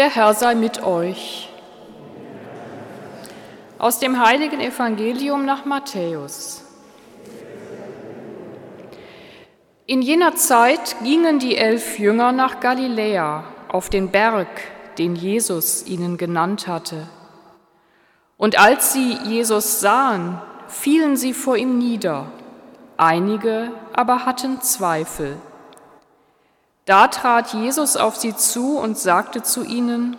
Der Herr sei mit euch. Aus dem heiligen Evangelium nach Matthäus. In jener Zeit gingen die elf Jünger nach Galiläa auf den Berg, den Jesus ihnen genannt hatte. Und als sie Jesus sahen, fielen sie vor ihm nieder, einige aber hatten Zweifel. Da trat Jesus auf sie zu und sagte zu ihnen,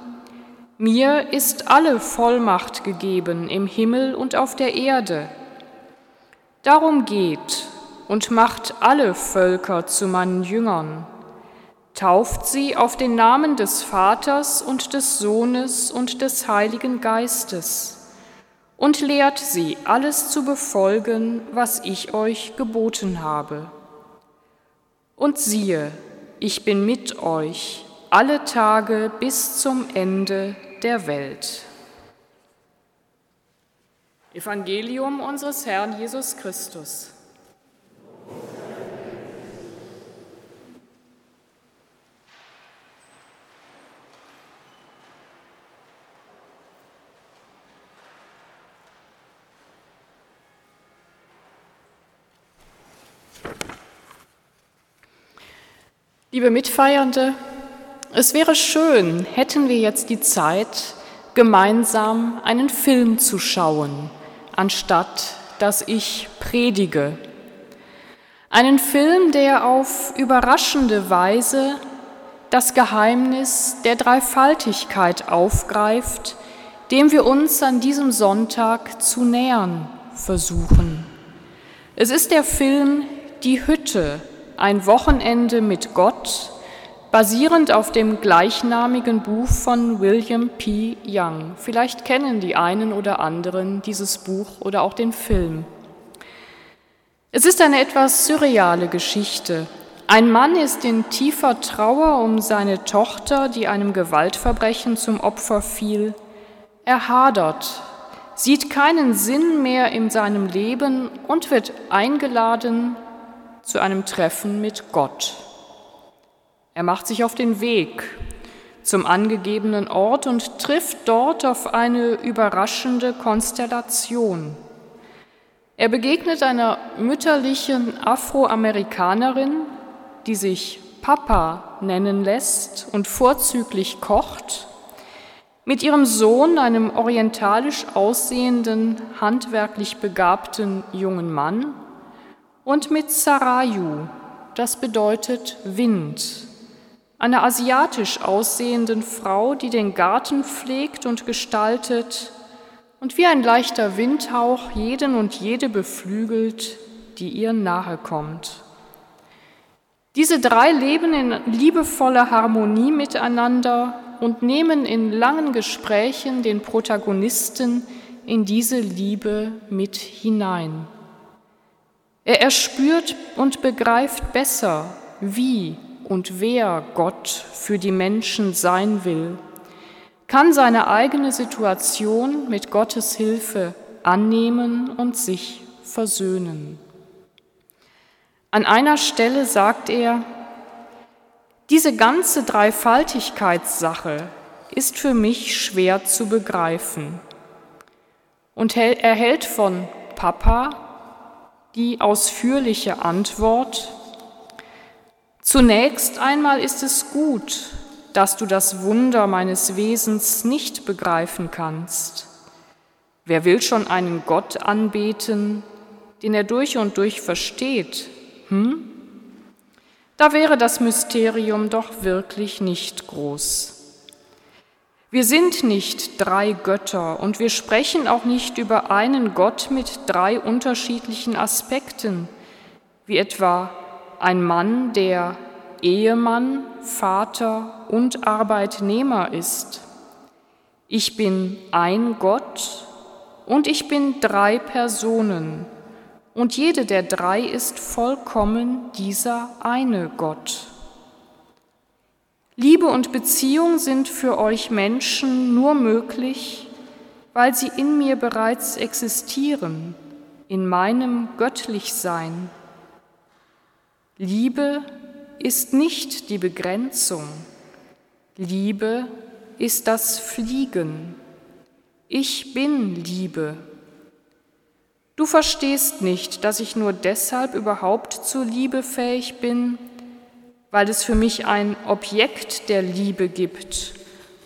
Mir ist alle Vollmacht gegeben im Himmel und auf der Erde. Darum geht und macht alle Völker zu meinen Jüngern, tauft sie auf den Namen des Vaters und des Sohnes und des Heiligen Geistes und lehrt sie, alles zu befolgen, was ich euch geboten habe. Und siehe, ich bin mit euch alle Tage bis zum Ende der Welt. Evangelium unseres Herrn Jesus Christus. Liebe Mitfeiernde, es wäre schön, hätten wir jetzt die Zeit, gemeinsam einen Film zu schauen, anstatt dass ich predige. Einen Film, der auf überraschende Weise das Geheimnis der Dreifaltigkeit aufgreift, dem wir uns an diesem Sonntag zu nähern versuchen. Es ist der Film Die Hütte ein Wochenende mit Gott, basierend auf dem gleichnamigen Buch von William P. Young. Vielleicht kennen die einen oder anderen dieses Buch oder auch den Film. Es ist eine etwas surreale Geschichte. Ein Mann ist in tiefer Trauer um seine Tochter, die einem Gewaltverbrechen zum Opfer fiel. Er hadert, sieht keinen Sinn mehr in seinem Leben und wird eingeladen, zu einem Treffen mit Gott. Er macht sich auf den Weg zum angegebenen Ort und trifft dort auf eine überraschende Konstellation. Er begegnet einer mütterlichen Afroamerikanerin, die sich Papa nennen lässt und vorzüglich kocht, mit ihrem Sohn, einem orientalisch aussehenden, handwerklich begabten jungen Mann, und mit Sarayu, das bedeutet Wind, einer asiatisch aussehenden Frau, die den Garten pflegt und gestaltet und wie ein leichter Windhauch jeden und jede beflügelt, die ihr nahe kommt. Diese drei leben in liebevoller Harmonie miteinander und nehmen in langen Gesprächen den Protagonisten in diese Liebe mit hinein. Er erspürt und begreift besser, wie und wer Gott für die Menschen sein will, kann seine eigene Situation mit Gottes Hilfe annehmen und sich versöhnen. An einer Stelle sagt er, diese ganze Dreifaltigkeitssache ist für mich schwer zu begreifen und er hält von Papa, die ausführliche Antwort. Zunächst einmal ist es gut, dass du das Wunder meines Wesens nicht begreifen kannst. Wer will schon einen Gott anbeten, den er durch und durch versteht? Hm? Da wäre das Mysterium doch wirklich nicht groß. Wir sind nicht drei Götter und wir sprechen auch nicht über einen Gott mit drei unterschiedlichen Aspekten, wie etwa ein Mann, der Ehemann, Vater und Arbeitnehmer ist. Ich bin ein Gott und ich bin drei Personen und jede der drei ist vollkommen dieser eine Gott. Liebe und Beziehung sind für euch Menschen nur möglich, weil sie in mir bereits existieren, in meinem Göttlichsein. Liebe ist nicht die Begrenzung, Liebe ist das Fliegen. Ich bin Liebe. Du verstehst nicht, dass ich nur deshalb überhaupt zur Liebe fähig bin, weil es für mich ein Objekt der Liebe gibt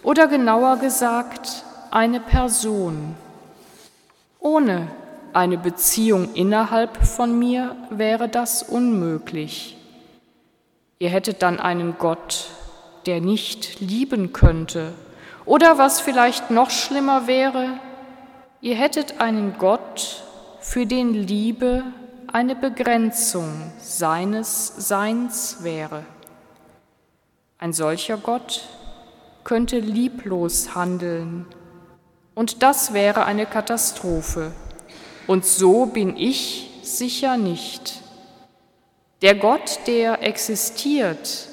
oder genauer gesagt eine Person. Ohne eine Beziehung innerhalb von mir wäre das unmöglich. Ihr hättet dann einen Gott, der nicht lieben könnte. Oder was vielleicht noch schlimmer wäre, ihr hättet einen Gott, für den Liebe eine Begrenzung seines Seins wäre. Ein solcher Gott könnte lieblos handeln, und das wäre eine Katastrophe. Und so bin ich sicher nicht. Der Gott, der existiert,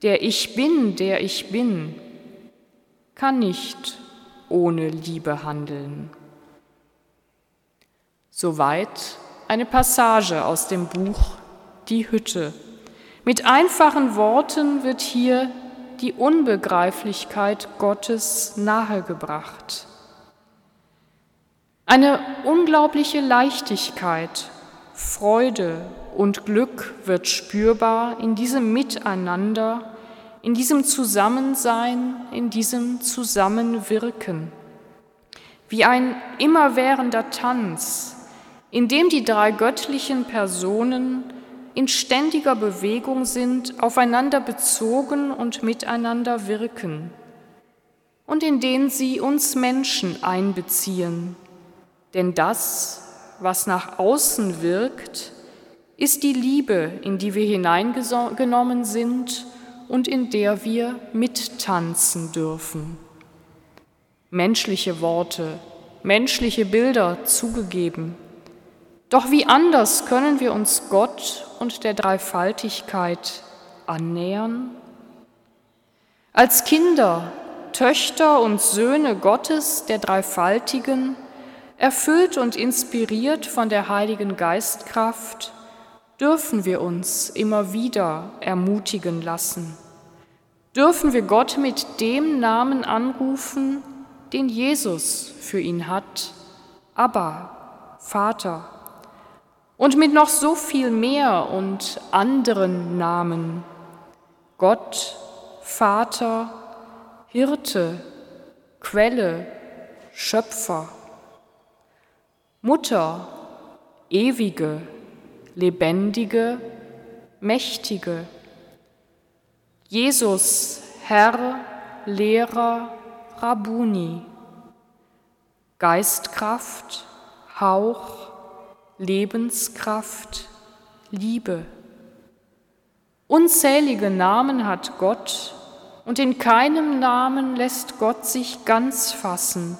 der ich bin, der ich bin, kann nicht ohne Liebe handeln. Soweit eine Passage aus dem Buch Die Hütte. Mit einfachen Worten wird hier die Unbegreiflichkeit Gottes nahegebracht. Eine unglaubliche Leichtigkeit, Freude und Glück wird spürbar in diesem Miteinander, in diesem Zusammensein, in diesem Zusammenwirken. Wie ein immerwährender Tanz, in dem die drei göttlichen Personen in ständiger Bewegung sind, aufeinander bezogen und miteinander wirken und in denen sie uns Menschen einbeziehen. Denn das, was nach außen wirkt, ist die Liebe, in die wir hineingenommen sind und in der wir mittanzen dürfen. Menschliche Worte, menschliche Bilder zugegeben. Doch wie anders können wir uns Gott und der Dreifaltigkeit annähern? Als Kinder, Töchter und Söhne Gottes der Dreifaltigen, erfüllt und inspiriert von der Heiligen Geistkraft, dürfen wir uns immer wieder ermutigen lassen. Dürfen wir Gott mit dem Namen anrufen, den Jesus für ihn hat, aber Vater und mit noch so viel mehr und anderen Namen. Gott, Vater, Hirte, Quelle, Schöpfer, Mutter, ewige, lebendige, mächtige, Jesus, Herr, Lehrer, Rabuni, Geistkraft, Hauch, Lebenskraft, Liebe. Unzählige Namen hat Gott und in keinem Namen lässt Gott sich ganz fassen.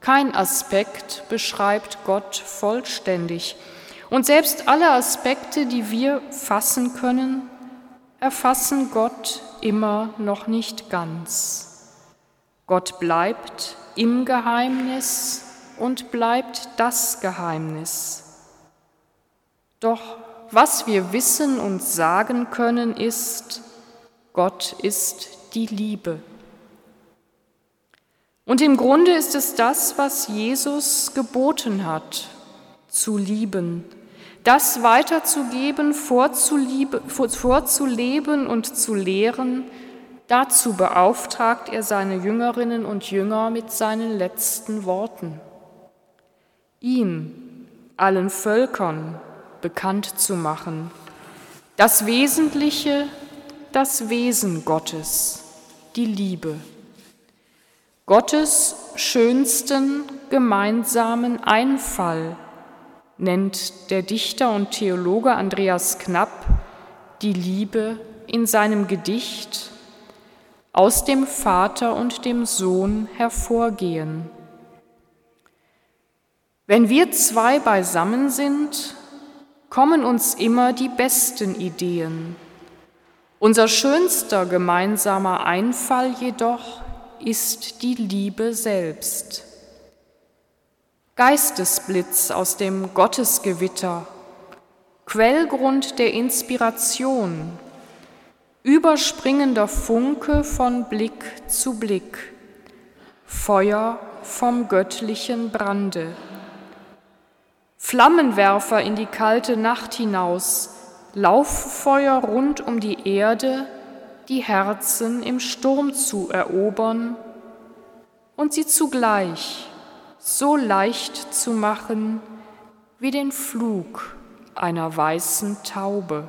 Kein Aspekt beschreibt Gott vollständig. Und selbst alle Aspekte, die wir fassen können, erfassen Gott immer noch nicht ganz. Gott bleibt im Geheimnis und bleibt das Geheimnis. Doch was wir wissen und sagen können, ist, Gott ist die Liebe. Und im Grunde ist es das, was Jesus geboten hat, zu lieben, das weiterzugeben, vorzuleben und zu lehren. Dazu beauftragt er seine Jüngerinnen und Jünger mit seinen letzten Worten. Ihm, allen Völkern, bekannt zu machen. Das Wesentliche, das Wesen Gottes, die Liebe. Gottes schönsten gemeinsamen Einfall nennt der Dichter und Theologe Andreas Knapp die Liebe in seinem Gedicht aus dem Vater und dem Sohn hervorgehen. Wenn wir zwei beisammen sind, kommen uns immer die besten Ideen. Unser schönster gemeinsamer Einfall jedoch ist die Liebe selbst. Geistesblitz aus dem Gottesgewitter, Quellgrund der Inspiration, überspringender Funke von Blick zu Blick, Feuer vom göttlichen Brande. Flammenwerfer in die kalte Nacht hinaus, Lauffeuer rund um die Erde, die Herzen im Sturm zu erobern und sie zugleich so leicht zu machen wie den Flug einer weißen Taube.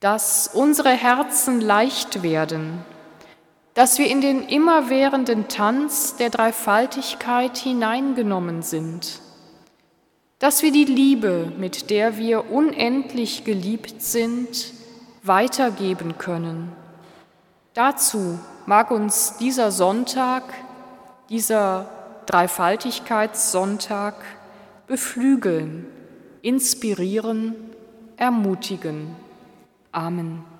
Dass unsere Herzen leicht werden, dass wir in den immerwährenden Tanz der Dreifaltigkeit hineingenommen sind, dass wir die Liebe, mit der wir unendlich geliebt sind, weitergeben können. Dazu mag uns dieser Sonntag, dieser Dreifaltigkeitssonntag beflügeln, inspirieren, ermutigen. Amen.